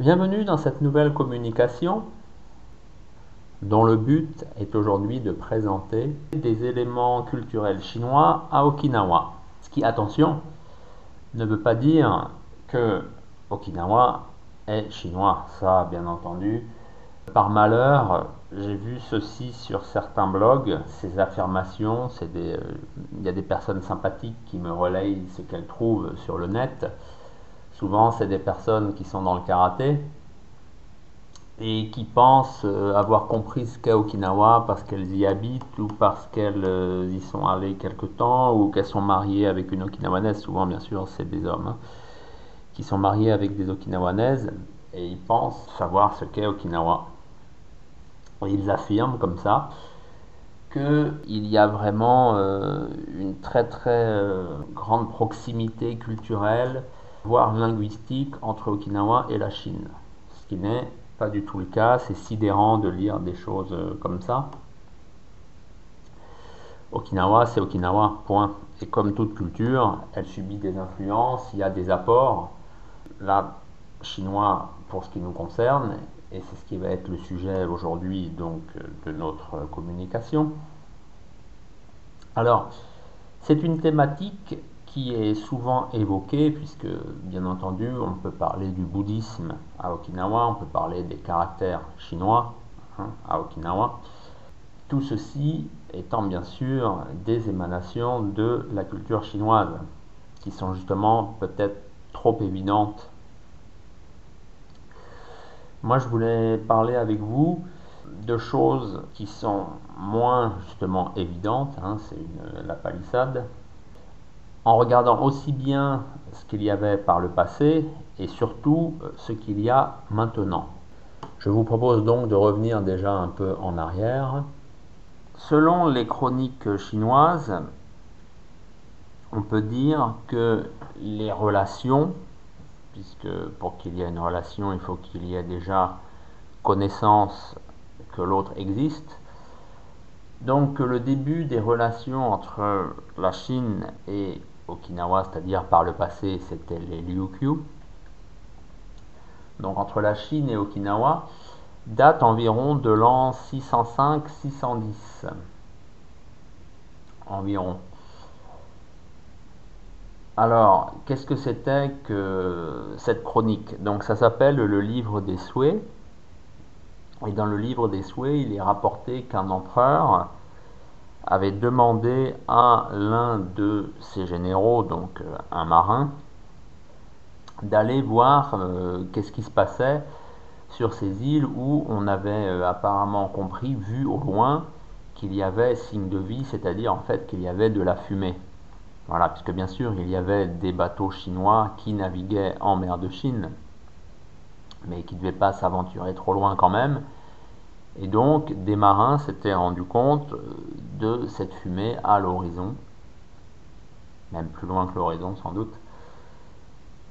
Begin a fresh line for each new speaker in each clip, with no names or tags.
Bienvenue dans cette nouvelle communication dont le but est aujourd'hui de présenter des éléments culturels chinois à Okinawa. Ce qui, attention, ne veut pas dire que Okinawa est chinois. Ça, bien entendu, par malheur, j'ai vu ceci sur certains blogs, ces affirmations, euh, il y a des personnes sympathiques qui me relayent ce qu'elles trouvent sur le net. Souvent, c'est des personnes qui sont dans le karaté et qui pensent euh, avoir compris ce qu'est Okinawa parce qu'elles y habitent ou parce qu'elles euh, y sont allées quelque temps ou qu'elles sont mariées avec une Okinawanese. Souvent, bien sûr, c'est des hommes hein, qui sont mariés avec des Okinawanaises et ils pensent savoir ce qu'est Okinawa. Ils affirment comme ça qu'il y a vraiment euh, une très très grande proximité culturelle voire linguistique entre Okinawa et la Chine. Ce qui n'est pas du tout le cas, c'est sidérant de lire des choses euh, comme ça. Okinawa, c'est Okinawa, point. Et comme toute culture, elle subit des influences, il y a des apports. Là, chinois pour ce qui nous concerne, et c'est ce qui va être le sujet aujourd'hui donc de notre communication. Alors, c'est une thématique qui est souvent évoqué, puisque bien entendu on peut parler du bouddhisme à Okinawa, on peut parler des caractères chinois hein, à Okinawa. Tout ceci étant bien sûr des émanations de la culture chinoise, qui sont justement peut-être trop évidentes. Moi je voulais parler avec vous de choses qui sont moins justement évidentes, hein, c'est la palissade, en regardant aussi bien ce qu'il y avait par le passé et surtout euh, ce qu'il y a maintenant. Je vous propose donc de revenir déjà un peu en arrière. Selon les chroniques chinoises, on peut dire que les relations, puisque pour qu'il y ait une relation, il faut qu'il y ait déjà connaissance que l'autre existe, donc le début des relations entre la Chine et Okinawa, c'est-à-dire par le passé c'était les Ryukyu, donc entre la Chine et Okinawa, date environ de l'an 605-610. Environ. Alors, qu'est-ce que c'était que cette chronique? Donc ça s'appelle le livre des souhaits. Et dans le livre des souhaits, il est rapporté qu'un empereur avait demandé à l'un de ses généraux, donc euh, un marin, d'aller voir euh, qu'est-ce qui se passait sur ces îles où on avait euh, apparemment compris, vu au loin, qu'il y avait signe de vie, c'est-à-dire en fait qu'il y avait de la fumée. Voilà, puisque bien sûr il y avait des bateaux chinois qui naviguaient en mer de Chine, mais qui ne devaient pas s'aventurer trop loin quand même. Et donc des marins s'étaient rendus compte de cette fumée à l'horizon, même plus loin que l'horizon sans doute.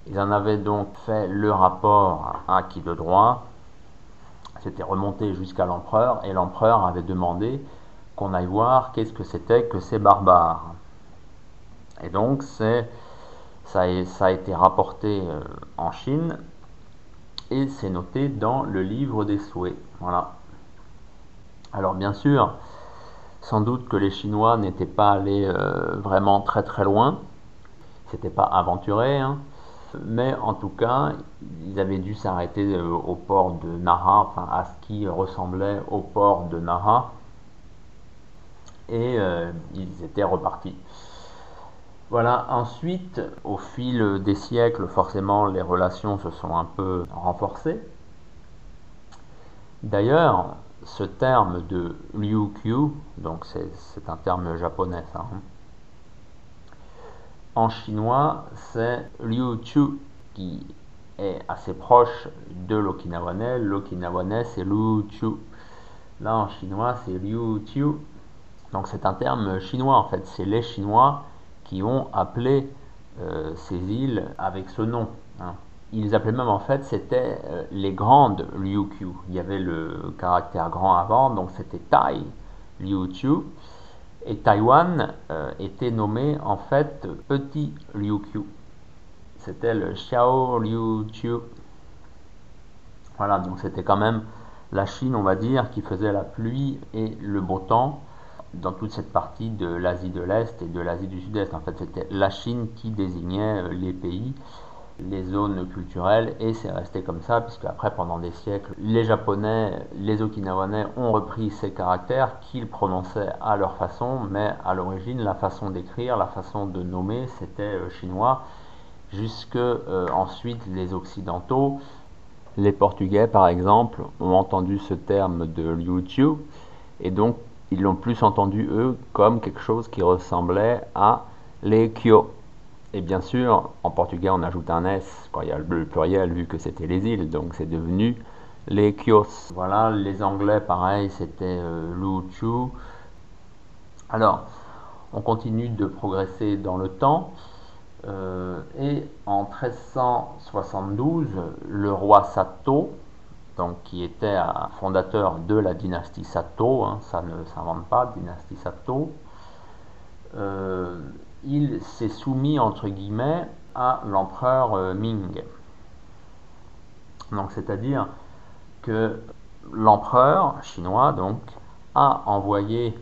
Ils en avaient donc fait le rapport à qui de droit, c'était remonté jusqu'à l'empereur, et l'empereur avait demandé qu'on aille voir qu'est-ce que c'était que ces barbares. Et donc c'est ça, ça, a été rapporté euh, en Chine et c'est noté dans le livre des souhaits. Voilà. Alors bien sûr, sans doute que les Chinois n'étaient pas allés euh, vraiment très très loin, c'était pas aventuré, hein. mais en tout cas, ils avaient dû s'arrêter euh, au port de Naha, enfin à ce qui ressemblait au port de Naha, et euh, ils étaient repartis. Voilà, ensuite, au fil des siècles, forcément, les relations se sont un peu renforcées. D'ailleurs, ce terme de Ryukyu, donc c'est un terme japonais hein. en chinois c'est Ryuchu qui est assez proche de l'okinawanais. L'okinawanais c'est Ryuchu. Là en chinois c'est Ryuchu. Donc c'est un terme chinois en fait. C'est les Chinois qui ont appelé euh, ces îles avec ce nom. Hein ils appelaient même en fait, c'était euh, les grandes Ryukyu. Il y avait le caractère grand avant, donc c'était Tai Ryukyu. Et Taïwan euh, était nommé en fait petit Ryukyu. C'était le Xiao Ryukyu. Voilà, donc c'était quand même la Chine, on va dire, qui faisait la pluie et le beau temps dans toute cette partie de l'Asie de l'Est et de l'Asie du Sud-Est. En fait, c'était la Chine qui désignait euh, les pays, les zones culturelles, et c'est resté comme ça, puisque après, pendant des siècles, les Japonais, les Okinawanais ont repris ces caractères qu'ils prononçaient à leur façon, mais à l'origine, la façon d'écrire, la façon de nommer, c'était euh, chinois, jusque euh, ensuite les Occidentaux. Les Portugais, par exemple, ont entendu ce terme de Liu et donc ils l'ont plus entendu, eux, comme quelque chose qui ressemblait à les Kyo. Et bien sûr, en portugais, on ajoute un S il y a le pluriel, vu que c'était les îles, donc c'est devenu les Kyos. Voilà, les Anglais, pareil, c'était euh, Lu Alors, on continue de progresser dans le temps. Euh, et en 1372, le roi Sato, donc, qui était un fondateur de la dynastie Sato, hein, ça ne s'invente pas, dynastie Sato, euh, il s'est soumis entre guillemets à l'empereur euh, Ming. Donc, c'est-à-dire que l'empereur chinois donc a envoyé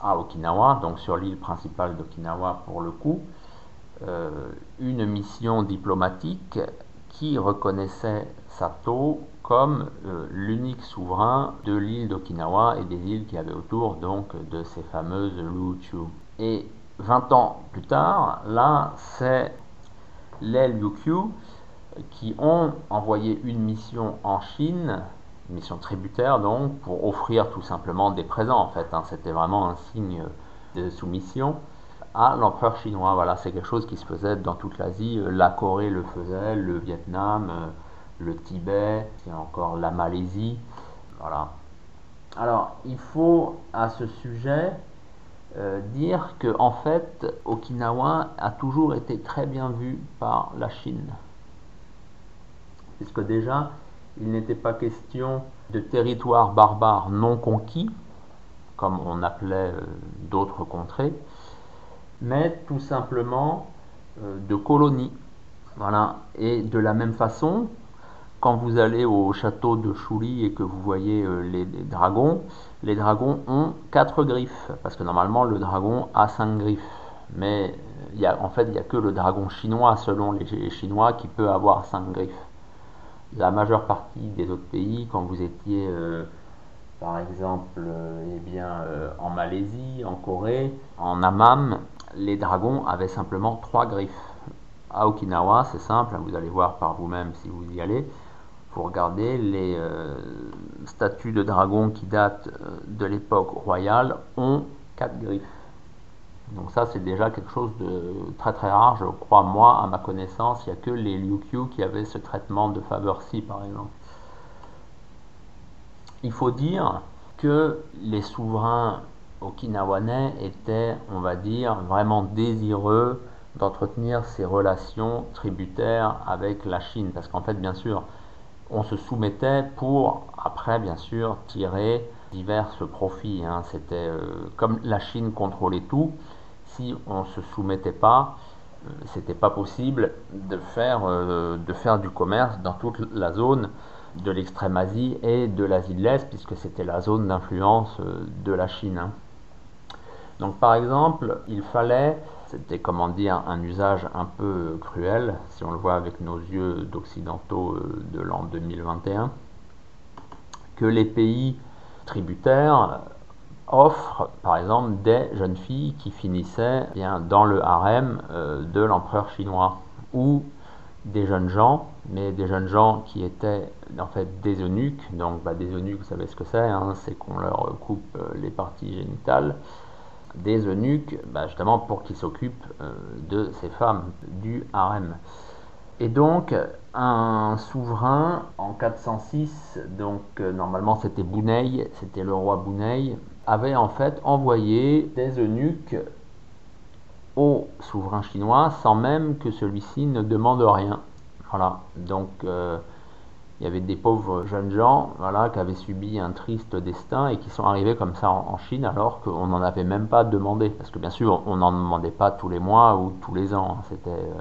à Okinawa, donc sur l'île principale d'Okinawa pour le coup, euh, une mission diplomatique qui reconnaissait Sato comme euh, l'unique souverain de l'île d'Okinawa et des îles qui avaient autour donc de ces fameuses Luchu. 20 ans plus tard, là, c'est les Liukyu qui ont envoyé une mission en Chine, une mission tributaire donc, pour offrir tout simplement des présents en fait. Hein. C'était vraiment un signe de soumission à l'empereur chinois. Voilà, c'est quelque chose qui se faisait dans toute l'Asie. La Corée le faisait, le Vietnam, le Tibet, a encore la Malaisie. Voilà. Alors, il faut à ce sujet euh, dire que en fait, Okinawa a toujours été très bien vu par la Chine. Puisque déjà, il n'était pas question de territoire barbare non conquis, comme on appelait euh, d'autres contrées, mais tout simplement euh, de colonies. Voilà. Et de la même façon, quand vous allez au château de Chouli et que vous voyez les, dragons, les dragons ont quatre griffes, parce que normalement le dragon a cinq griffes. Mais y en fait, il n'y a que le dragon chinois, selon les, Chinois, qui peut avoir cinq griffes. La majeure partie des autres pays, quand vous étiez euh, par exemple euh, eh bien, en Malaisie, en Corée, en Amam, les dragons avaient simplement trois griffes. À Okinawa, c'est simple, vous allez voir par vous-même si vous y allez regarder les euh, statues de dragons qui datent euh, de l'époque royale ont quatre griffes. Donc ça c'est déjà quelque chose de très très rare, je crois moi à ma connaissance, il n'y a que les Ryukyu qui avaient ce traitement de Faber-C par exemple. Il faut dire que les souverains okinawanais étaient, on va dire, vraiment désireux d'entretenir ces relations tributaires avec la Chine. Parce qu'en fait, bien sûr, on se soumettait pour, après bien sûr, tirer divers profits. Hein. C'était euh, comme la Chine contrôlait tout, si on ne se soumettait pas, euh, c'était pas possible de faire, euh, de faire du commerce dans toute la zone de l'extrême Asie et de l'Asie de l'Est, puisque c'était la zone d'influence de la Chine. Hein. Donc par exemple, il fallait c'était, comment dire, un usage un peu cruel, si on le voit avec nos yeux d'occidentaux euh, de l'an 2021, que les pays tributaires offrent, par exemple, des jeunes filles qui finissaient bien dans le harem euh, de l'empereur chinois, ou des jeunes gens, mais des jeunes gens qui étaient en fait des eunuques. Donc, bah, des eunuques, vous savez ce que c'est, hein, c'est qu'on leur coupe euh, les parties génitales des eunuques, bah, justement pour qu'ils s'occupent euh, de ces femmes du harem. Et donc, un souverain en 406, donc euh, normalement c'était Bounei, c'était le roi Bounei, avait en fait envoyé des eunuques au souverain chinois sans même que celui-ci ne demande rien. Voilà, donc euh, il y avait des pauvres jeunes gens voilà, qui avaient subi un triste destin et qui sont arrivés comme ça en, Chine alors qu'on n'en avait même pas demandé. Parce que bien sûr, on n'en demandait pas tous les mois ou tous les ans. C'était, euh,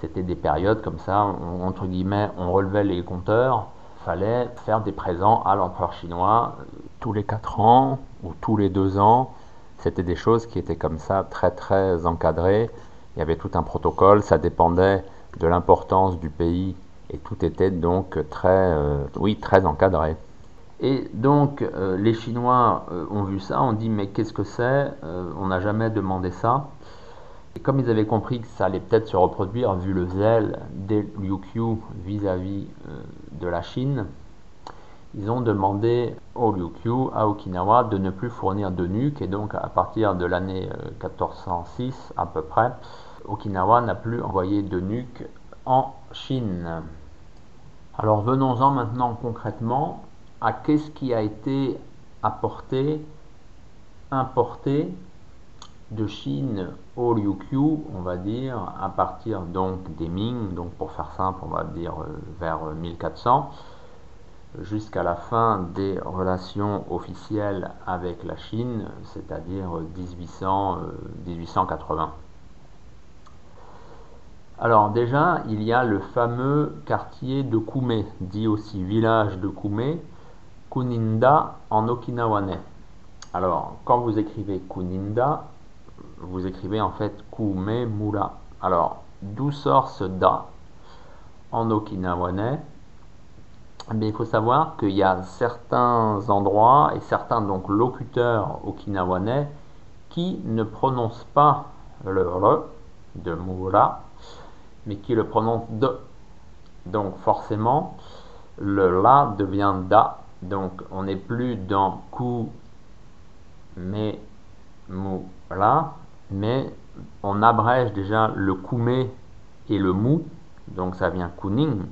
c'était des périodes comme ça, entre guillemets, on relevait les compteurs fallait faire des présents à l'empereur chinois tous les 4 ans ou tous les 2 ans. C'était des choses qui étaient comme ça très très encadrées. Il y avait tout un protocole, ça dépendait de l'importance du pays et tout était donc très, euh, oui, très encadré. Et donc euh, les Chinois euh, ont vu ça, ont dit mais qu'est-ce que c'est On n'a jamais demandé ça. Et comme ils avaient compris que ça allait peut-être se reproduire vu le zèle des Liu vis-à-vis de la Chine, ils ont demandé au Ryukyu, à Okinawa, de ne plus fournir de nuques, et donc à partir de l'année 1406 euh, à peu près, Okinawa n'a plus envoyé de nuques en Chine. Alors venons-en maintenant concrètement à qu'est-ce qui a été apporté, importé de Chine au Ryukyu, on va dire, à partir donc des Ming, donc pour faire simple, on va dire euh, vers 1400 jusqu'à la fin des relations officielles avec la Chine, c'est-à-dire 1800, 1880. Alors déjà, il y a le fameux quartier de Kume, dit aussi village de Kume, Kuninda en okinawanais. Alors, quand vous écrivez Kuninda, vous écrivez en fait Kume Mura. Alors, d'où sort ce da en okinawanais? Mais il faut savoir qu'il y a certains endroits et certains locuteurs okinawanais qui ne prononcent pas le re de Mura, mais qui le prononcent de. Donc forcément, le la devient da. Donc on n'est plus dans ku, mais mu la, mais on abrège déjà le kume et le mu, donc ça vient kuning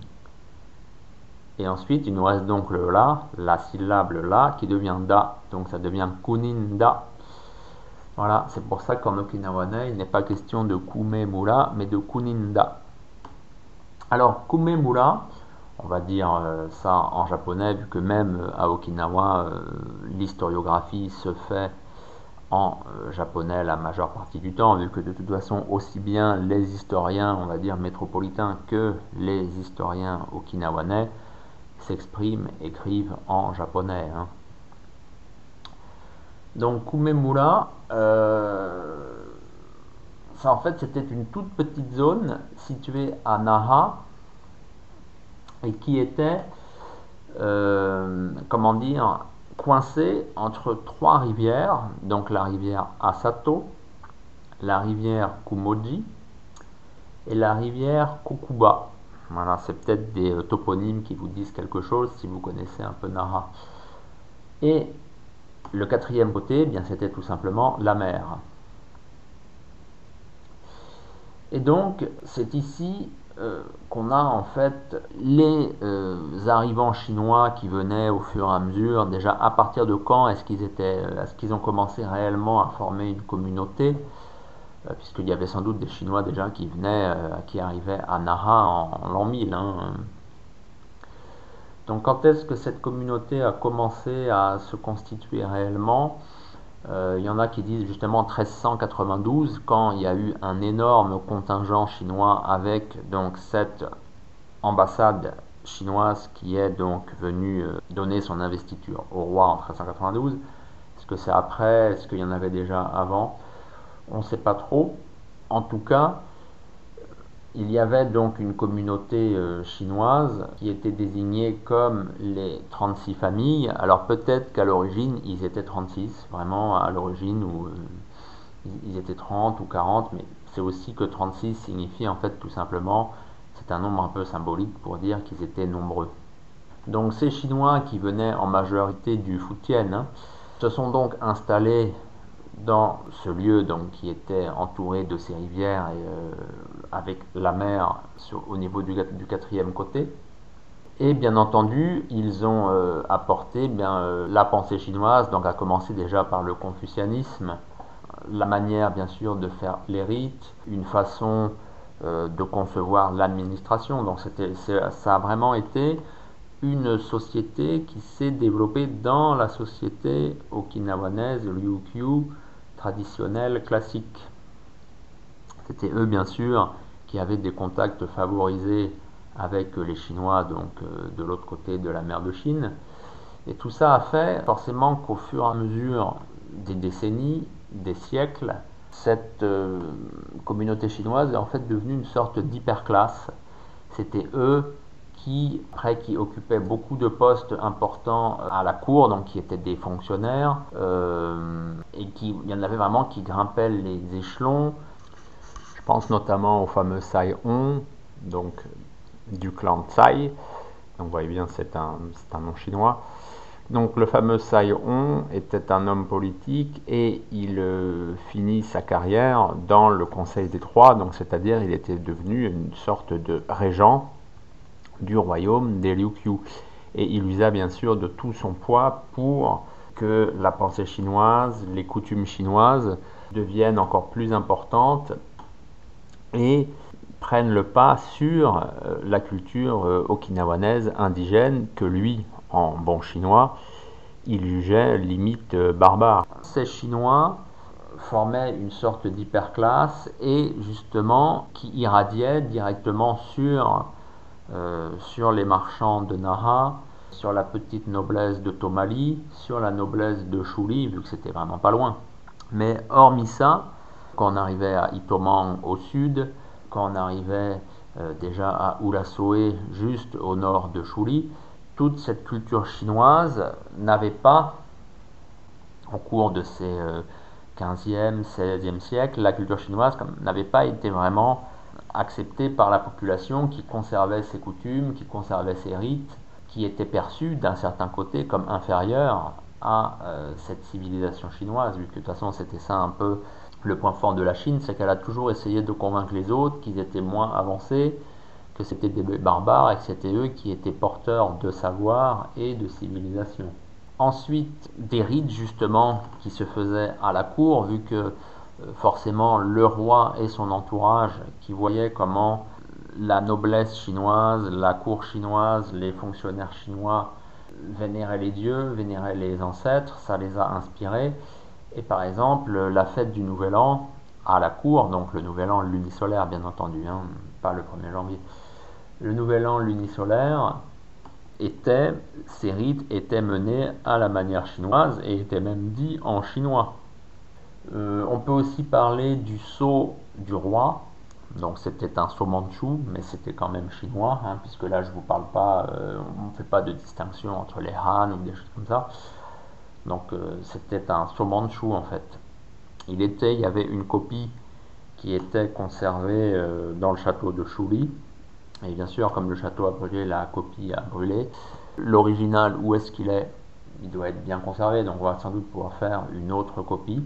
et ensuite, il nous reste donc le la, la syllabe la, qui devient da. Donc ça devient kuninda. Voilà, c'est pour ça qu'en okinawanais, il n'est pas question de kume mura, mais de kuninda. Alors, kume mura, on va dire euh, ça en japonais, vu que même euh, à Okinawa, euh, l'historiographie se fait en japonais la majeure partie du temps, vu que de toute façon, aussi bien les historiens, on va dire métropolitains, que les historiens okinawanais s'expriment, écrivent en japonais. Hein. Donc Kumemura, euh, ça en fait c'était une toute petite zone située à Naha et qui était, euh, comment dire, coincée entre trois rivières, donc la rivière Asato, la rivière Kumoji et la rivière Kokuba. Voilà, c'est peut-être des euh, toponymes qui vous disent quelque chose si vous connaissez un peu Nara. Et le quatrième côté, eh bien c'était tout simplement la mer. Et donc, c'est ici euh, qu'on a en fait les euh, arrivants chinois qui venaient au fur et à mesure. Déjà, à partir de quand est-ce qu'ils étaient, est-ce qu'ils ont commencé réellement à former une communauté? Euh, puisqu'il y avait sans doute des Chinois déjà qui venaient, euh, qui arrivaient à Nara en, l'an 1000. Hein. Donc quand est-ce que cette communauté a commencé à se constituer réellement? Euh, Il y en a qui disent justement 1392, quand il y a eu un énorme contingent chinois avec donc cette ambassade chinoise qui est donc venue donner son investiture au roi en 1392. Est-ce que c'est après? Est-ce qu'il y en avait déjà avant? On ne sait pas trop. En tout cas, il y avait donc une communauté euh, chinoise qui était désignée comme les 36 familles. Alors peut-être qu'à l'origine, ils étaient 36, vraiment à l'origine, où euh, ils étaient 30 ou 40, mais c'est aussi que 36 signifie en fait tout simplement, c'est un nombre un peu symbolique pour dire qu'ils étaient nombreux. Donc ces Chinois qui venaient en majorité du Fujian hein, se sont donc installés dans ce lieu donc, qui était entouré de ces rivières et euh, avec la mer au niveau du, quatrième côté. Et bien entendu, ils ont euh, apporté bien, euh, la pensée chinoise, donc à commencer déjà par le confucianisme, la manière bien sûr de faire les rites, une façon de concevoir l'administration. Donc ça a vraiment été une société qui s'est développée dans la société okinawanaise, Ryukyu, traditionnels classiques. C'était eux, bien sûr, qui avaient des contacts favorisés avec les Chinois donc de l'autre côté de la mer de Chine. Et tout ça a fait forcément qu'au fur et à mesure des décennies, des siècles, cette communauté chinoise est en fait devenue une sorte d'hyperclasse. C'était eux qui, après, qui occupaient beaucoup de postes importants à la cour, donc qui étaient des fonctionnaires, euh, et qui, il y en avait vraiment qui grimpaient les échelons. Pense notamment au fameux Sai Hong, donc du clan Tsai. Donc vous voyez bien, c'est un, un nom chinois. Donc le fameux Sai Hong était un homme politique et il euh, finit sa carrière dans le Conseil des Trois, donc c'est-à-dire il était devenu une sorte de régent du royaume des Liuqiu. Et il usa bien sûr de tout son poids pour que la pensée chinoise, les coutumes chinoises deviennent encore plus importantes et prennent le pas sur euh, la culture euh, okinawanaise indigène que lui, en bon chinois, il jugeait limite euh, barbare. Ces Chinois formaient une sorte d'hyperclasse et justement qui irradiait directement sur sur les marchands de Naha, sur la petite noblesse de Tomali, sur la noblesse de Shuli, vu que c'était vraiment pas loin. Mais hormis ça, quand on arrivait à Itoman au sud, quand on arrivait euh, déjà à Ulasoe, juste au nord de Shuli, toute cette culture chinoise n'avait pas, au cours de ces 15e, euh, 16e siècles, la culture chinoise n'avait pas été vraiment accepté par la population qui conservait ses coutumes, qui conservait ses rites, qui était perçu d'un certain côté comme inférieur à euh, cette civilisation chinoise, vu que de toute façon c'était ça un peu le point fort de la Chine, c'est qu'elle a toujours essayé de convaincre les autres qu'ils étaient moins avancés, que c'était des barbares et que c'était eux qui étaient porteurs de savoir et de civilisation. Ensuite, des rites justement qui se faisaient à la cour, vu que euh, forcément le roi et son entourage qui voyaient comment la noblesse chinoise, la cour chinoise, les fonctionnaires chinois vénéraient les dieux, vénéraient les ancêtres, ça les a inspirés. Et par exemple, la fête du Nouvel An à la cour, donc le Nouvel An lunisolaire bien entendu, hein, pas le 1er janvier, le Nouvel An lunisolaire était, ces rites étaient menés à la manière chinoise et étaient même dits en chinois. Euh, on peut aussi parler du sceau du roi. Donc c'était un sceau mandchou, mais c'était quand même chinois, hein, puisque là je vous parle pas, euh, on ne fait pas de distinction entre les Han ou des choses comme ça. Donc euh, c'était un sceau mandchou en fait. Il était, il y avait une copie qui était conservée dans le château de Chouli. Et bien sûr, comme le château a brûlé, la copie a brûlé. L'original, où est-ce qu'il est? Il doit être bien conservé, donc on va sans doute pouvoir faire une autre copie.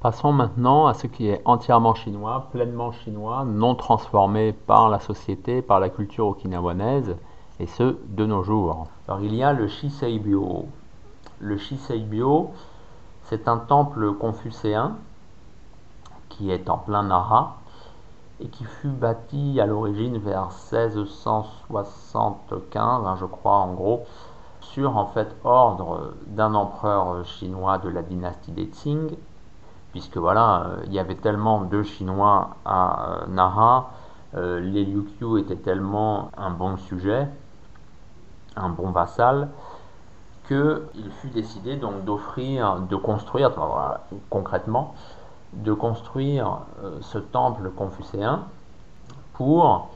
Passons maintenant à ce qui est entièrement chinois, pleinement chinois, non transformé par la société, par la culture okinawanaise, et ce, de nos jours. Alors il y a le Shiseibyo. Le Shiseibyo, c'est un temple confucéen qui est en plein Nara et qui fut bâti à l'origine vers 1675, hein, je crois en gros, sur en fait ordre d'un empereur chinois de la dynastie des Qing puisque voilà, euh, il y avait tellement de Chinois à euh, Nara, euh, les Liuqiu étaient tellement un bon sujet, un bon vassal, qu'il fut décidé donc d'offrir, de construire, concrètement, de construire ce temple confucéen pour,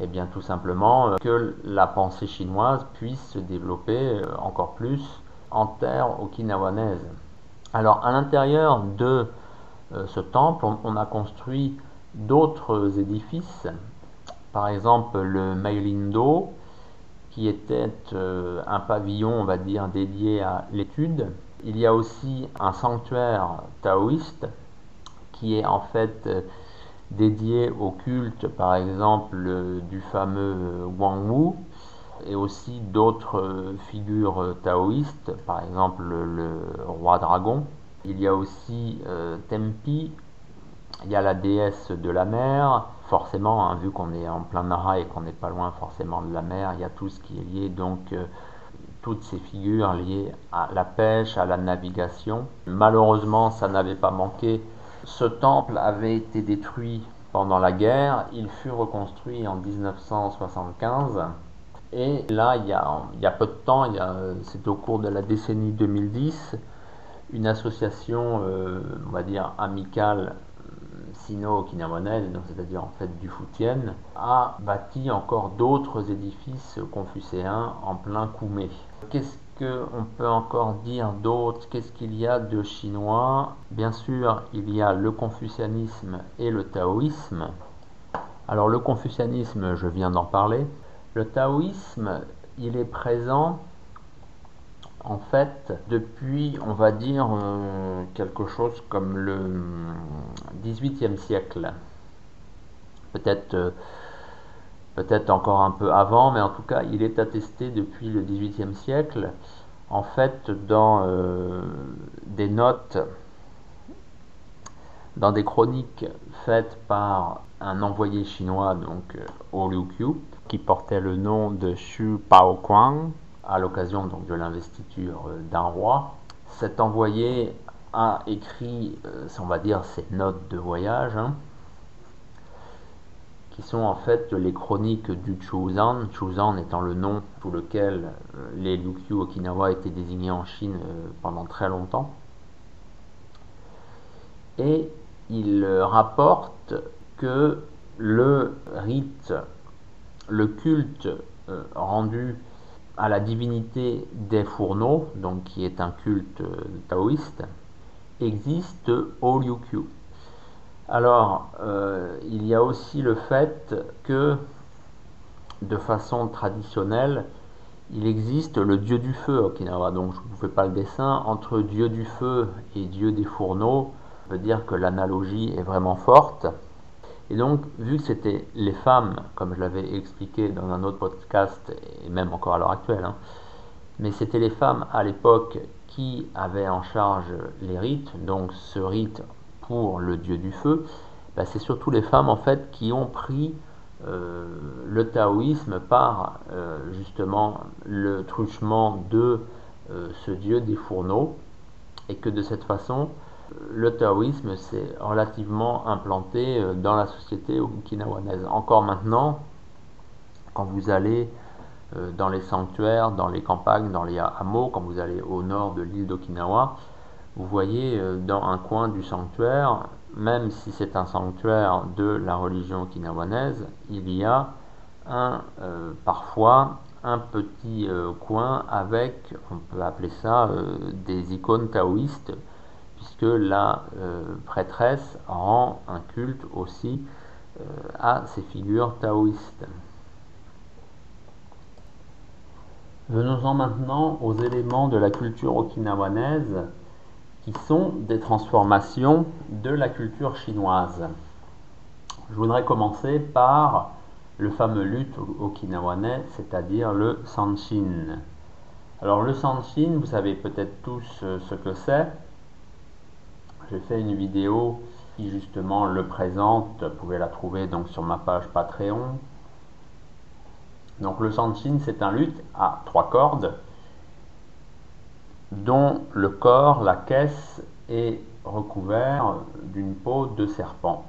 eh bien, tout simplement, que la pensée chinoise puisse se développer encore plus en terre okinawanaise. Alors, à l'intérieur de euh, ce temple, on, a construit d'autres édifices, par exemple le Meilindo, qui était euh, un pavillon, on va dire, dédié à l'étude. Il y a aussi un sanctuaire taoïste qui est en fait euh, dédié au culte, par exemple, du fameux Wang Wu, et aussi d'autres figures taoïstes, par exemple le roi dragon. Il y a aussi euh, Tempi, il y a la déesse de la mer. Forcément, hein, vu qu'on est en plein Nara et qu'on n'est pas loin forcément de la mer, il y a tout ce qui est lié, donc euh, toutes ces figures liées à la pêche, à la navigation. Malheureusement, ça n'avait pas manqué. Ce temple avait été détruit pendant la guerre. Il fut reconstruit en 1975. Et là, il y a, peu de temps, c'est au cours de la décennie 2010, une association, euh, on va dire, amicale sino-okinawanaise, c'est-à-dire en fait du Foutienne, a bâti encore d'autres édifices confucéens en plein Koumé. Qu'est-ce qu'on peut encore dire d'autre? Qu'est-ce qu'il y a de chinois? Bien sûr, il y a le confucianisme et le taoïsme. Alors le confucianisme, je viens d'en parler. Le taoïsme, il est présent en fait, depuis, on va dire, euh, quelque chose comme le XVIIIe siècle, peut-être euh, peut-être encore un peu avant, mais en tout cas, il est attesté depuis le XVIIIe siècle, en fait, dans euh, des notes, dans des chroniques faites par un envoyé chinois, donc Ho Liu qui portait le nom de Xu Pao Kuang, à l'occasion donc de l'investiture euh, d'un roi. Cet envoyé a écrit, euh, on va dire, ses notes de voyage, hein, qui sont en fait les chroniques du Chuzan, Chuzan étant le nom sous lequel euh, les Ryukyu Okinawa étaient désignés en Chine pendant très longtemps. Et il rapporte que le rite, le culte rendu à la divinité des fourneaux, donc qui est un culte euh, taoïste, existe au Liukyu. Alors, euh, il y a aussi le fait que, de façon traditionnelle, il existe le dieu du feu Okinawa. Donc, je ne vous fais pas le dessin. Entre dieu du feu et dieu des fourneaux, on peut dire que l'analogie est vraiment forte. Et donc, vu que c'était les femmes, comme je l'avais expliqué dans un autre podcast, et même encore à l'heure actuelle, hein, mais c'était les femmes à l'époque qui avaient en charge les rites, donc ce rite pour le dieu du feu, bah, c'est surtout les femmes en fait qui ont pris euh, le taoïsme par euh, justement le truchement de euh, ce dieu des fourneaux, et que de cette façon, le taoïsme s'est relativement implanté euh, dans la société okinawanaise. Encore maintenant, quand vous allez euh, dans les sanctuaires, dans les campagnes, dans les hameaux, quand vous allez au nord de l'île d'Okinawa, vous voyez euh, dans un coin du sanctuaire, même si c'est un sanctuaire de la religion okinawanaise, il y a un, parfois un petit coin avec, on peut appeler ça, des icônes taoïstes la euh, prêtresse rend un culte aussi euh, à ces figures taoïstes. Venons-en maintenant aux éléments de la culture okinawanaise qui sont des transformations de la culture chinoise. Je voudrais commencer par le fameux lutte okinawanais, c'est-à-dire le sanshin. Alors le sanshin, vous savez peut-être tous euh, ce que c'est. Fait une vidéo qui justement le présente. Vous pouvez la trouver donc sur ma page Patreon. Donc le sanshin, c'est un luth à trois cordes dont le corps, la caisse, est recouvert d'une peau de serpent.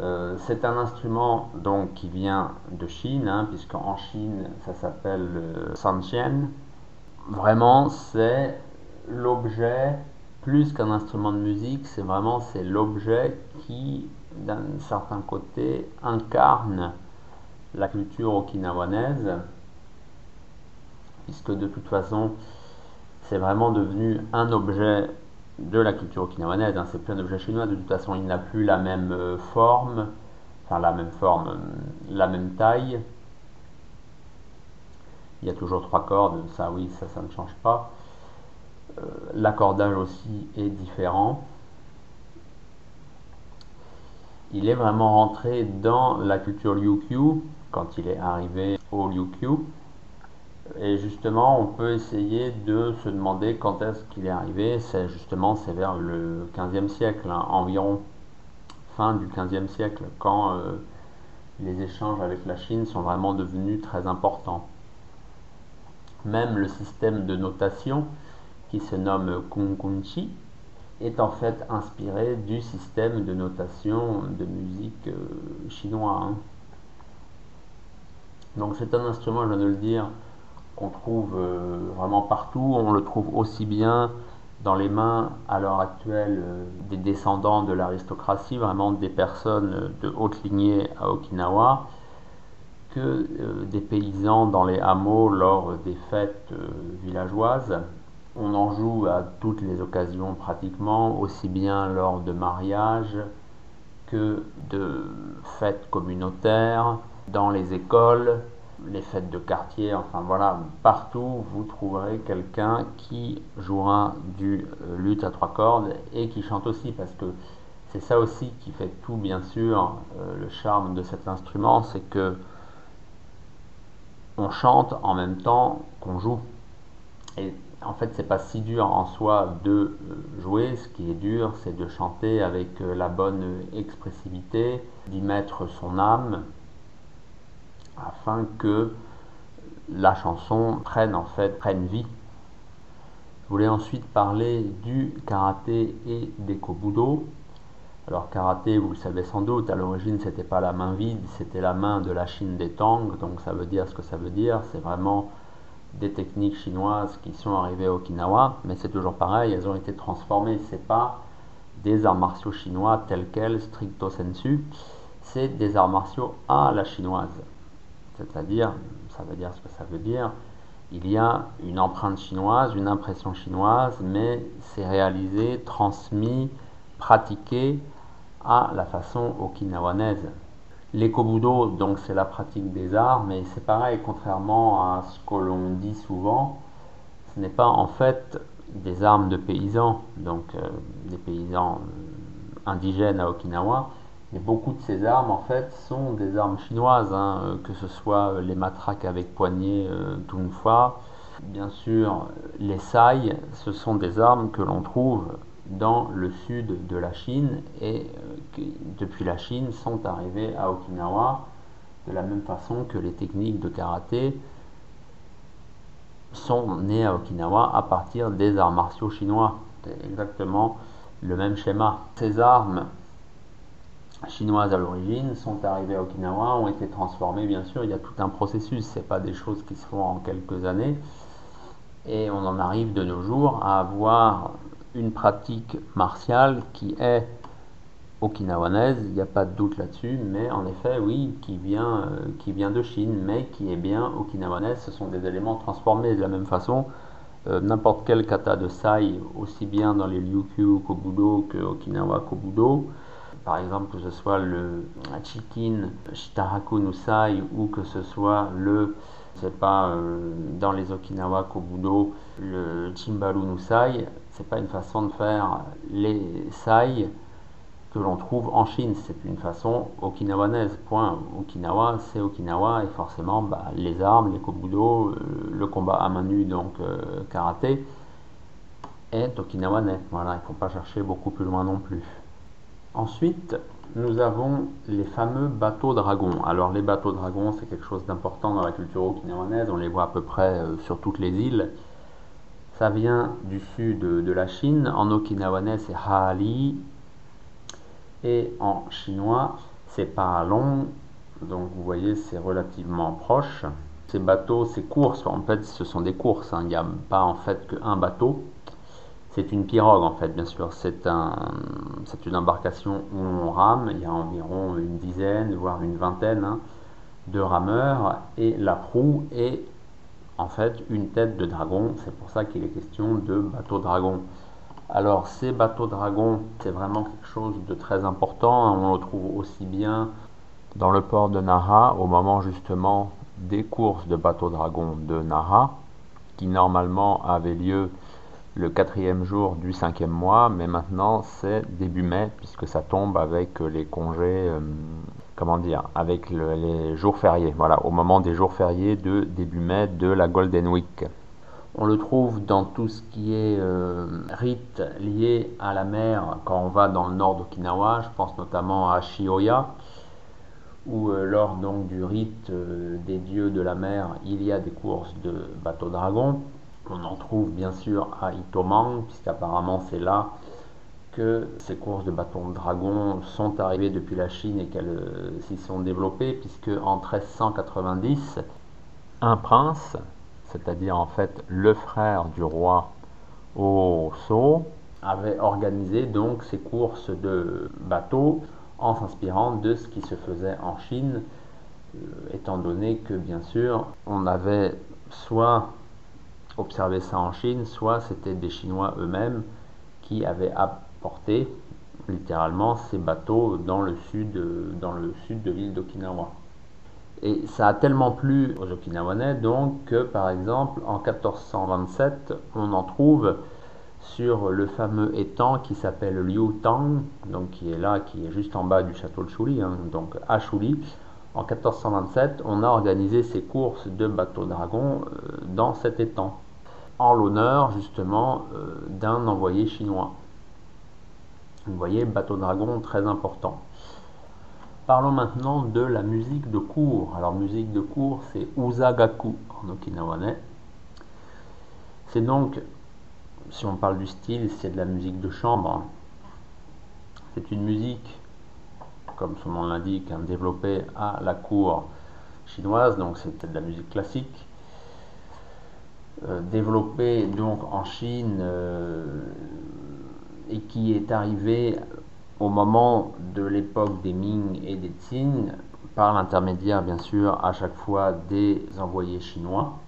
Euh, c'est un instrument donc qui vient de Chine, hein, puisqu'en Chine ça s'appelle le sanxian. Vraiment, c'est l'objet, plus qu'un instrument de musique, c'est vraiment c'est l'objet qui, d'un certain côté, incarne la culture okinawanaise, puisque de toute façon, c'est vraiment devenu un objet de la culture okinawanaise, hein, c'est plus un objet chinois, de toute façon, il n'a plus la même euh, forme, enfin la même forme, la même taille. Il y a toujours trois cordes, ça oui, ça, ça ne change pas. Euh, l'accordage aussi est différent. Il est vraiment rentré dans la culture Ryukyu quand il est arrivé au Ryukyu. Et justement, on peut essayer de se demander quand est-ce qu'il est arrivé. C'est justement, c'est vers le 15e siècle, hein, environ fin du 15e siècle, quand euh, les échanges avec la Chine sont vraiment devenus très importants. Même le système de notation qui se nomme Kunkunchi est en fait inspiré du système de notation de musique euh, chinois. Hein. Donc c'est un instrument, je viens de le dire, qu'on trouve euh, vraiment partout. On le trouve aussi bien dans les mains à l'heure actuelle euh, des descendants de l'aristocratie, vraiment des personnes de haute lignée à Okinawa, que des paysans dans les hameaux lors des fêtes villageoises. On en joue à toutes les occasions pratiquement, aussi bien lors de mariages que de fêtes communautaires, dans les écoles, les fêtes de quartier, enfin voilà, partout vous trouverez quelqu'un qui jouera du euh, luth à trois cordes et qui chante aussi parce que c'est ça aussi qui fait tout bien sûr euh, le charme de cet instrument, c'est que on chante en même temps qu'on joue. En fait, c'est pas si dur en soi de euh, jouer. Ce qui est dur, c'est de chanter avec euh, la bonne expressivité, d'y mettre son âme, afin que la chanson prenne en fait prenne vie. Je voulais ensuite parler du karaté et des kobudo. Alors karaté, vous le savez sans doute, à l'origine c'était pas la main vide, c'était la main de la Chine des Tang, donc ça veut dire ce que ça veut dire, c'est vraiment des techniques chinoises qui sont arrivées à Okinawa, mais c'est toujours pareil, elles ont été transformées. C'est pas des arts martiaux chinois tels quels, stricto sensu, c'est des arts martiaux à la chinoise. C'est-à-dire, ça veut dire ce que ça veut dire, il y a une empreinte chinoise, une impression chinoise, mais c'est réalisé, transmis, pratiqué à la façon okinawanaise. L'écobudo, donc c'est la pratique des arts, mais c'est pareil, contrairement à ce que l'on dit souvent, ce n'est pas en fait des armes de paysans, donc euh, des paysans euh, indigènes à Okinawa, mais beaucoup de ces armes en fait sont des armes chinoises, hein, euh, que ce soit les matraques avec poignée euh, fois, bien sûr les sai, ce sont des armes que l'on trouve dans le sud de la Chine et euh, depuis la Chine sont arrivés à Okinawa de la même façon que les techniques de karaté sont nées à Okinawa à partir des arts martiaux chinois. C'est exactement le même schéma. Ces armes chinoises à l'origine sont arrivées à Okinawa, ont été transformées, bien sûr, il y a tout un processus, ce pas des choses qui se font en quelques années. Et on en arrive de nos jours à avoir une pratique martiale qui est okinawanaise, il n'y a pas de doute là-dessus, mais en effet, oui, qui vient, euh, qui vient de Chine, mais qui est bien okinawanaise, ce sont des éléments transformés de la même façon. Euh, n'importe quel kata de sai, aussi bien dans les Ryukyu Kobudo que Okinawa Kobudo, par exemple que ce soit le Chikin Shitaraku Nusai ou que ce soit le c'est pas euh, dans les Okinawa Kobudo le Chimbaru Nusai c'est pas une façon de faire les sai que l'on trouve en Chine, c'est une façon okinawanaise. Point. Okinawa, c'est Okinawa et forcément bah, les armes, les kobudo, euh, le combat à main nue, donc euh, karaté, est okinawanais. Voilà, il ne faut pas chercher beaucoup plus loin non plus. Ensuite, nous avons les fameux bateaux dragons. Alors les bateaux dragons, c'est quelque chose d'important dans la culture okinawanaise, on les voit à peu près euh, sur toutes les îles. Ça vient du sud de la Chine. En okinawanais, c'est Haali. Et en chinois, c'est pas long. Donc vous voyez, c'est relativement proche. Ces bateaux, ces courses, en fait, ce sont des courses. Hein. Il n'y a pas en fait qu'un bateau. C'est une pirogue en fait, bien sûr. C'est un, une embarcation où on rame. Il y a environ une dizaine, voire une vingtaine hein, de rameurs. Et la proue est en fait une tête de dragon. C'est pour ça qu'il est question de bateau dragon. Alors ces bateaux dragons, c'est vraiment quelque chose de très important. On le trouve aussi bien dans le port de Naha, au moment justement des courses de bateaux dragons de Naha, qui normalement avaient lieu le quatrième jour du cinquième mois, mais maintenant c'est début mai, puisque ça tombe avec les congés, euh, comment dire, avec les jours fériés, voilà, au moment des jours fériés de début mai de la Golden Week. On le trouve dans tout ce qui est euh, rite lié à la mer quand on va dans le nord d'Okinawa, je pense notamment à Shioya, où euh, lors donc du rite des dieux de la mer, il y a des courses de bateaux dragons. On en trouve bien sûr à Itomang, puisqu'apparemment c'est là que ces courses de bâtons de dragon sont arrivées depuis la Chine et qu'elles euh, s'y sont développées, puisque en 1390, un prince, c'est-à-dire en fait le frère du roi Oso, avait organisé donc ces courses de bateaux en s'inspirant de ce qui se faisait en Chine, euh, étant donné que bien sûr on avait soit observé ça en Chine, soit c'était des Chinois eux-mêmes qui avaient littéralement ces bateaux dans le sud, dans le sud de l'île d'Okinawa. Et ça a tellement plu aux Okinawanais donc que par exemple en 1427 on en trouve sur le fameux étang qui s'appelle Liu Tang, donc qui est là, qui est juste en bas du château de Chouli, hein, donc à Chouli. En 1427, on a organisé ces courses de bateaux dragons euh, dans cet étang, en l'honneur justement euh, d'un envoyé chinois. Vous voyez, bateau dragon très important. Parlons maintenant de la musique de cour. Alors, musique de cour, c'est Uzagaku en okinawanais. C'est donc si on parle du style, c'est de la musique de chambre. C'est une musique, comme son nom l'indique, hein, développée à la cour chinoise, donc c'était de la musique classique. Euh, développée donc en Chine euh, et qui est arrivée au moment de l'époque des Ming et des Qing par l'intermédiaire bien sûr à chaque fois des envoyés chinois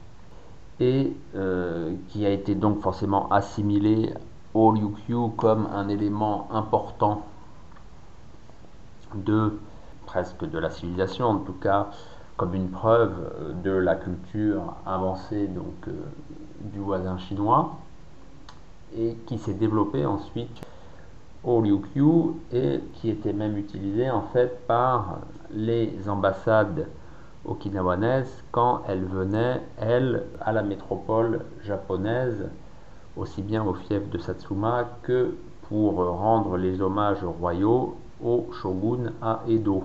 et euh, qui a été donc forcément assimilé au Ryukyu comme un élément important de presque de la civilisation, en tout cas comme une preuve de la culture avancée donc euh, du voisin chinois et qui s'est développé ensuite au Ryukyu et qui était même utilisé en fait par les ambassades okinawanaises quand elle venait, elle, à la métropole japonaise, aussi bien au fief de Satsuma que pour rendre les hommages royaux au shogun à Edo.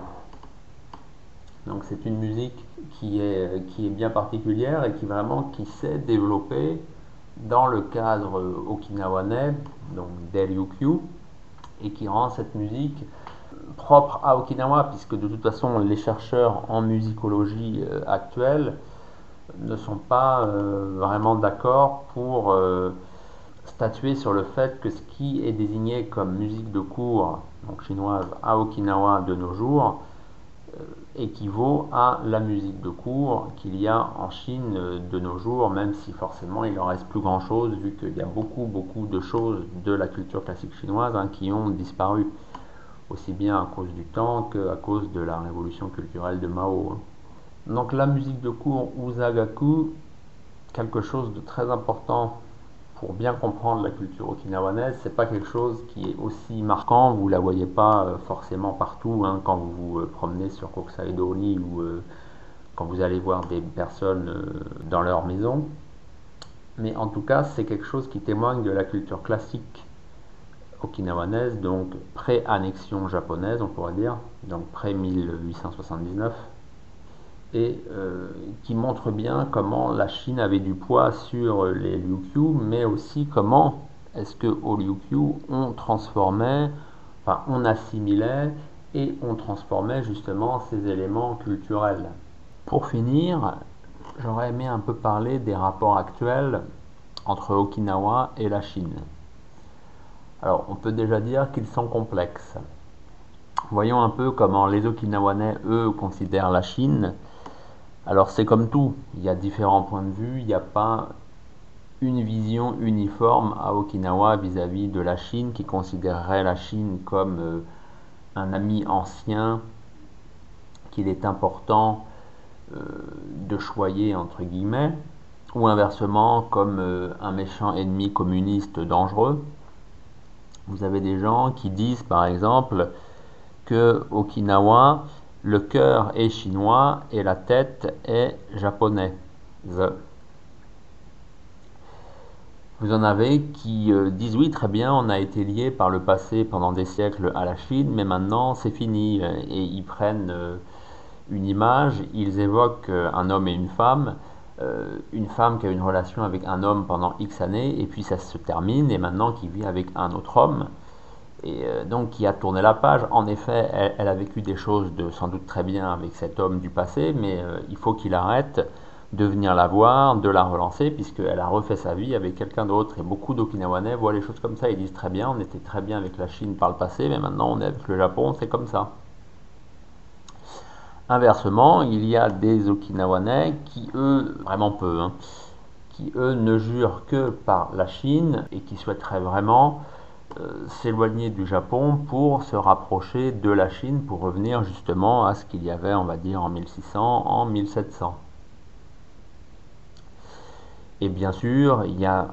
Donc c'est une musique qui est, qui est bien particulière et qui vraiment qui s'est développée dans le cadre okinawanais, donc d'Elyukyu, et qui rend cette musique propre à Okinawa, puisque de toute façon les chercheurs en musicologie euh, actuelle ne sont pas euh, vraiment d'accord pour euh, statuer sur le fait que ce qui est désigné comme musique de cours, donc chinoise, à Okinawa de nos jours, équivaut à la musique de cours qu'il y a en Chine de nos jours, même si forcément il en reste plus grand chose, vu qu'il y a beaucoup, beaucoup de choses de la culture classique chinoise hein, qui ont disparu aussi bien à cause du temps qu'à cause de la révolution culturelle de Mao. Hein. Donc la musique de cours Uzagaku, quelque chose de très important pour bien comprendre la culture okinawanaise, c'est pas quelque chose qui est aussi marquant, vous la voyez pas euh, forcément partout hein, quand vous vous euh, promenez sur Kokusai-dori ou euh, quand vous allez voir des personnes dans leur maison. Mais en tout cas, c'est quelque chose qui témoigne de la culture classique okinawanaise, donc pré-annexion japonaise, on pourrait dire, donc pré-1879, et euh, qui montre bien comment la Chine avait du poids sur les Ryukyu, mais aussi comment est-ce que au Ryukyu on transformait, enfin on assimilait et on transformait justement ces éléments culturels. Pour finir, j'aurais aimé un peu parler des rapports actuels entre Okinawa et la Chine. Alors, on peut déjà dire qu'ils sont complexes. Voyons un peu comment les Okinawanais, eux, considèrent la Chine. Alors, c'est comme tout, il y a différents points de vue, il n'y a pas une vision uniforme à Okinawa vis-à-vis de la Chine qui considérerait la Chine comme euh, un ami ancien qu'il est important euh, de choyer entre guillemets, ou inversement comme euh, un méchant ennemi communiste dangereux. Vous avez des gens qui disent par exemple que Okinawa, le cœur est chinois et la tête est japonaise. Vous en avez qui euh, disent oui très bien on a été lié par le passé pendant des siècles à la Chine mais maintenant c'est fini et ils prennent euh, une image, ils évoquent euh, un homme et une femme une femme qui a une relation avec un homme pendant X années et puis ça se termine et maintenant qui vit avec un autre homme. Et euh, donc qui a tourné la page. En effet, elle, a vécu des choses de sans doute très bien avec cet homme du passé, mais euh, il faut qu'il arrête de venir la voir, de la relancer, puisqu'elle a refait sa vie avec quelqu'un d'autre. Et beaucoup d'Okinawanais voient les choses comme ça. Ils disent très bien, on était très bien avec la Chine par le passé, mais maintenant on est avec le Japon, c'est comme ça. Inversement, il y a des Okinawanais qui, eux, vraiment peu, hein, qui, eux, ne jurent que par la Chine et qui souhaiteraient vraiment s'éloigner du Japon pour se rapprocher de la Chine, pour revenir justement à ce qu'il y avait, on va dire, en 1600, en 1700. Et bien sûr, il y a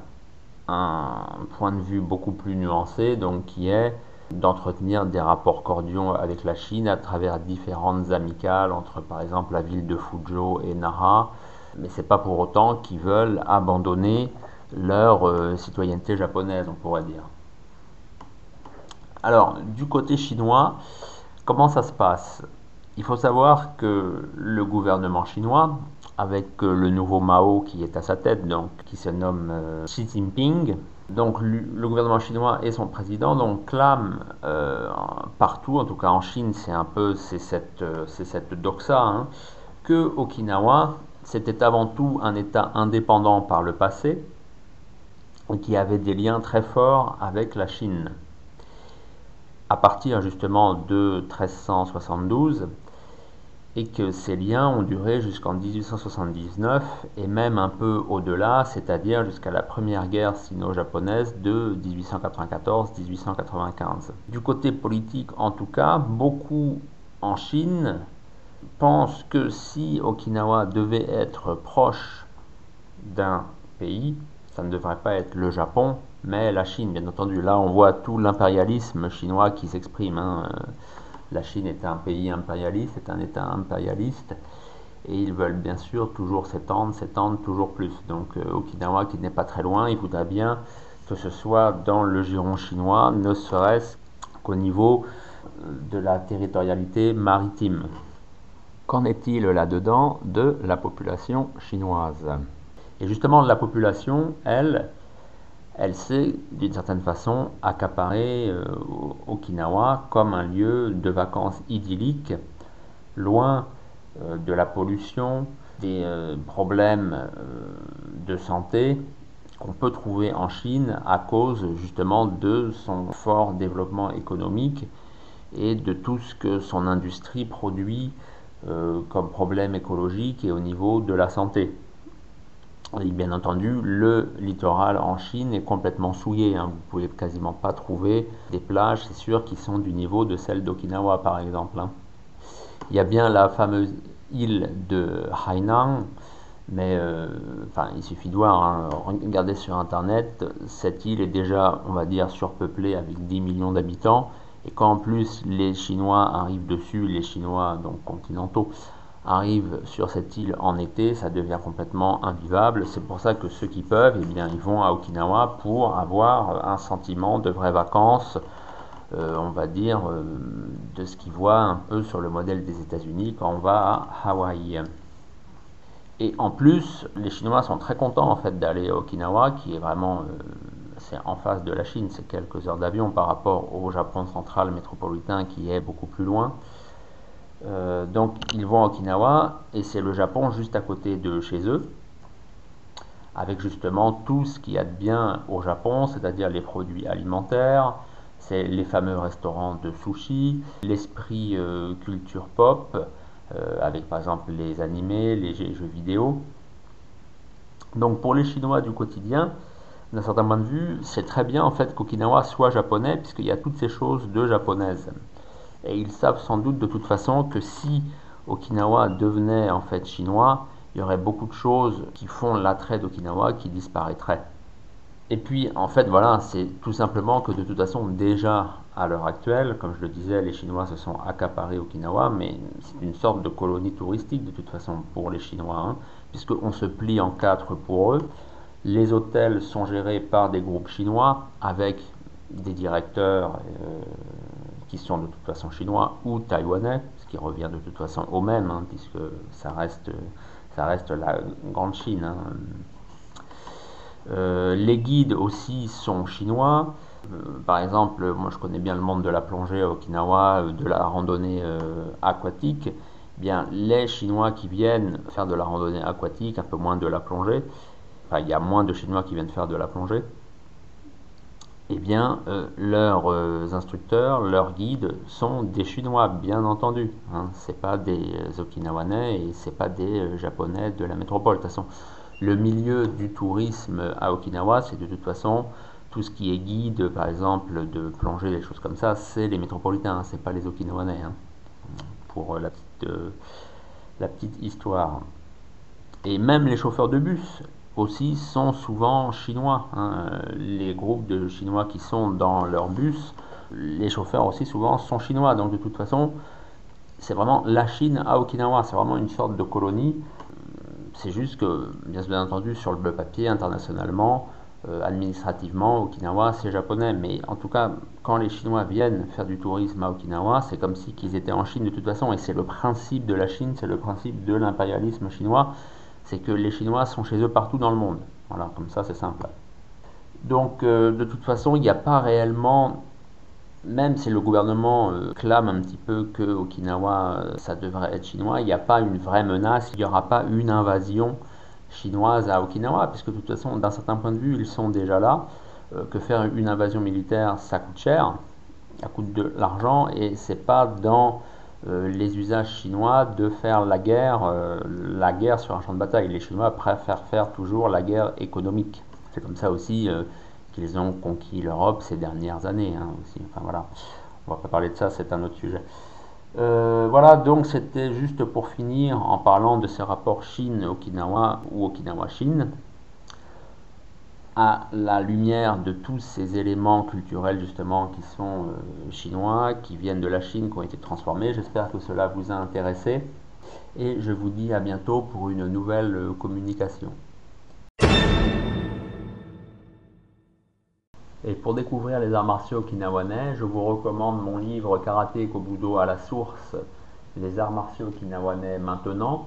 un point de vue beaucoup plus nuancé, donc qui est d'entretenir des rapports cordiaux avec la Chine à travers différentes amicales entre par exemple la ville de Fuzhou et Nara, mais c'est pas pour autant qu'ils veulent abandonner leur euh, citoyenneté japonaise, on pourrait dire. Alors, du côté chinois, comment ça se passe? Il faut savoir que le gouvernement chinois, avec euh, le nouveau Mao qui est à sa tête, donc qui se nomme euh, Xi Jinping, donc le gouvernement chinois et son président donc clament euh, partout, en tout cas en Chine, c'est un peu c'est cette doxa, hein, que Okinawa c'était avant tout un État indépendant par le passé et qui avait des liens très forts avec la Chine à partir justement de 1372 et que ces liens ont duré jusqu'en 1879 et même un peu au-delà, c'est-à-dire jusqu'à la première guerre sino-japonaise de 1894-1895. Du côté politique en tout cas, beaucoup en Chine pensent que si Okinawa devait être proche d'un pays, ça ne devrait pas être le Japon, mais la Chine, bien entendu. Là, on voit tout l'impérialisme chinois qui s'exprime. Hein. La Chine est un pays impérialiste, est un État impérialiste, et ils veulent bien sûr toujours s'étendre, s'étendre toujours plus. Donc euh, Okinawa, qui n'est pas très loin, il voudrait bien que ce soit dans le giron chinois, ne serait-ce qu'au niveau euh, de la territorialité maritime. Qu'en est-il là-dedans de la population chinoise? Et justement, la population, elle, elle s'est d'une certaine façon accaparée euh, Okinawa comme un lieu de vacances idyllique, loin euh, de la pollution, des euh, problèmes de santé qu'on peut trouver en Chine à cause justement de son fort développement économique et de tout ce que son industrie produit comme problème écologique et au niveau de la santé. Et bien entendu, le littoral en Chine est complètement souillé. Hein. Vous ne pouvez quasiment pas trouver des plages, c'est sûr, qui sont du niveau de celles d'Okinawa, par exemple. Hein. Il y a bien la fameuse île de Hainan, mais euh, il suffit de voir, hein, regardez sur Internet, cette île est déjà, on va dire, surpeuplée avec 10 millions d'habitants. Et quand en plus les Chinois arrivent dessus, les Chinois donc continentaux, arrivent sur cette île en été, ça devient complètement invivable. C'est pour ça que ceux qui peuvent, eh bien, ils vont à Okinawa pour avoir un sentiment de vraies vacances, euh, on va dire, euh, de ce qu'ils voient un peu sur le modèle des États-Unis quand on va à Hawaï. Et en plus, les Chinois sont très contents en fait d'aller à Okinawa, qui est vraiment euh, c'est en face de la Chine, c'est quelques heures d'avion par rapport au Japon central métropolitain qui est beaucoup plus loin. Euh, donc ils vont à Okinawa et c'est le Japon juste à côté de chez eux, avec justement tout ce qu'il y a de bien au Japon, c'est-à-dire les produits alimentaires, c'est les fameux restaurants de sushi, l'esprit euh, culture pop, euh, avec par exemple les animés, les jeux vidéo. Donc pour les Chinois du quotidien, d'un certain point de vue, c'est très bien en fait qu'Okinawa soit japonais, puisqu'il y a toutes ces choses de japonaises. Et ils savent sans doute de toute façon que si Okinawa devenait en fait chinois, il y aurait beaucoup de choses qui font l'attrait d'Okinawa qui disparaîtraient. Et puis en fait voilà, c'est tout simplement que de toute façon déjà à l'heure actuelle, comme je le disais, les Chinois se sont accaparés Okinawa, mais c'est une sorte de colonie touristique de toute façon pour les Chinois, hein, puisqu'on se plie en quatre pour eux. Les hôtels sont gérés par des groupes chinois avec des directeurs euh, qui sont de toute façon chinois ou taïwanais, ce qui revient de toute façon au même, hein, puisque ça reste, ça reste la grande Chine. Hein. Euh, les guides aussi sont chinois. par exemple, moi je connais bien le monde de la plongée à Okinawa, de la randonnée aquatique. Eh bien, les Chinois qui viennent faire de la randonnée aquatique, un peu moins de la plongée, enfin, il y a moins de Chinois qui viennent faire de la plongée, eh bien, euh, leurs euh, instructeurs, leurs guides sont des Chinois, bien entendu. Hein. Ce pas des euh, Okinawanais et c'est pas des Japonais de la métropole. De toute façon, le milieu du tourisme à Okinawa, c'est de toute façon tout ce qui est guide, par exemple, de plongée, des choses comme ça, c'est les métropolitains, hein, c'est pas les Okinawanais. Hein. pour la petite histoire. Et même les chauffeurs de bus, aussi sont souvent chinois. Hein. Les groupes de chinois qui sont dans leur bus, les chauffeurs aussi souvent sont chinois. Donc de toute façon, c'est vraiment la Chine à Okinawa. C'est vraiment une sorte de colonie. C'est juste que, bien entendu, sur le papier, internationalement, euh, administrativement, Okinawa, c'est japonais. Mais en tout cas, quand les Chinois viennent faire du tourisme à Okinawa, c'est comme si qu'ils étaient en Chine de toute façon. Et c'est le principe de la Chine, c'est le principe de l'impérialisme chinois c'est que les Chinois sont chez eux partout dans le monde. Voilà, comme ça c'est simple. Donc euh, de toute façon, il n'y a pas réellement, même si le gouvernement euh, clame un petit peu que Okinawa, euh, ça devrait être chinois, il n'y a pas une vraie menace, il n'y aura pas une invasion chinoise à Okinawa, puisque de toute façon, d'un certain point de vue, ils sont déjà là. que faire une invasion militaire, ça coûte cher, ça coûte de l'argent, et c'est pas dans les usages chinois de faire la guerre, euh, la guerre sur un champ de bataille. Les Chinois préfèrent faire toujours la guerre économique. C'est comme ça aussi euh, qu'ils ont conquis l'Europe ces dernières années. Hein, aussi. Enfin voilà, on va pas parler de ça, c'est un autre sujet. voilà, donc c'était juste pour finir en parlant de ces rapports Chine-Okinawa ou Okinawa-Chine à la lumière de tous ces éléments culturels justement qui sont euh, chinois, qui viennent de la Chine, qui ont été transformés. J'espère que cela vous a intéressé et je vous dis à bientôt pour une nouvelle euh, communication. Et pour découvrir les arts martiaux okinawanais, je vous recommande mon livre Karaté Kobudo à la source, les arts martiaux okinawanais maintenant,